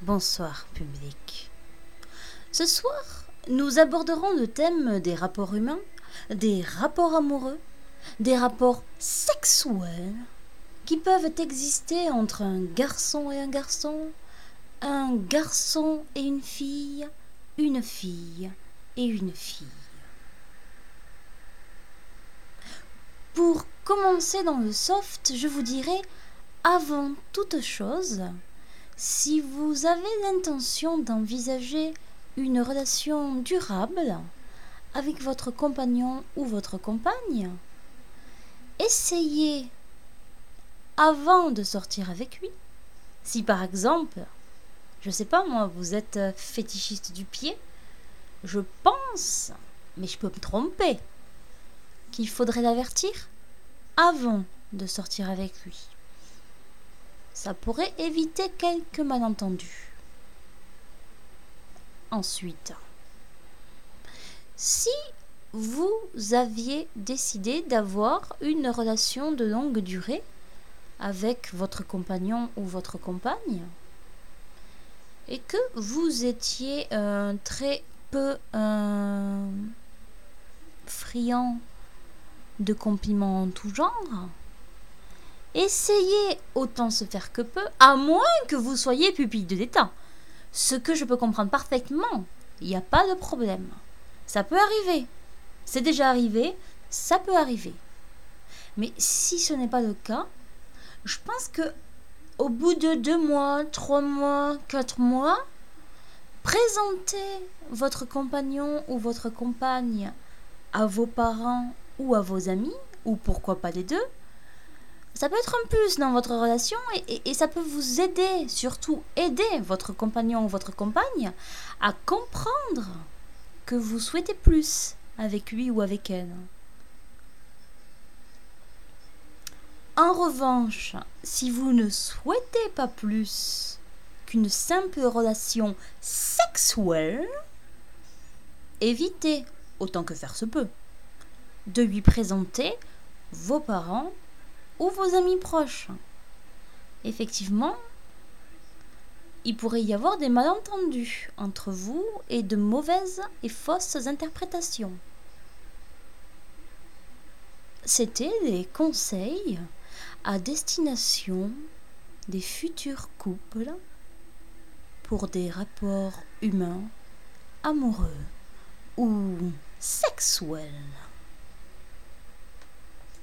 Bonsoir public. Ce soir, nous aborderons le thème des rapports humains, des rapports amoureux, des rapports sexuels qui peuvent exister entre un garçon et un garçon, un garçon et une fille, une fille et une fille. Pour commencer dans le soft, je vous dirai avant toute chose, si vous avez l'intention d'envisager une relation durable avec votre compagnon ou votre compagne, essayez avant de sortir avec lui. Si par exemple, je sais pas moi, vous êtes fétichiste du pied, je pense, mais je peux me tromper, qu'il faudrait l'avertir avant de sortir avec lui. Ça pourrait éviter quelques malentendus. Ensuite, si vous aviez décidé d'avoir une relation de longue durée avec votre compagnon ou votre compagne, et que vous étiez euh, très peu euh, friand de compliments en tout genre, essayez autant se faire que peu, à moins que vous soyez pupille de l'état. Ce que je peux comprendre parfaitement, il n'y a pas de problème. Ça peut arriver. C'est déjà arrivé, ça peut arriver. Mais si ce n'est pas le cas, je pense que au bout de deux mois, trois mois, quatre mois, présentez votre compagnon ou votre compagne à vos parents ou à vos amis, ou pourquoi pas les deux, ça peut être un plus dans votre relation et, ça peut vous aider, surtout aider votre compagnon ou votre compagne à comprendre que vous souhaitez plus avec lui ou avec elle. En revanche, si vous ne souhaitez pas plus qu'une simple relation sexuelle, évitez autant que faire se peut de lui présenter vos parents ou vos amis proches. Effectivement, il pourrait y avoir des malentendus entre vous et de mauvaises et fausses interprétations. C'était les conseils à destination des futurs couples pour des rapports humains, amoureux ou sexuels.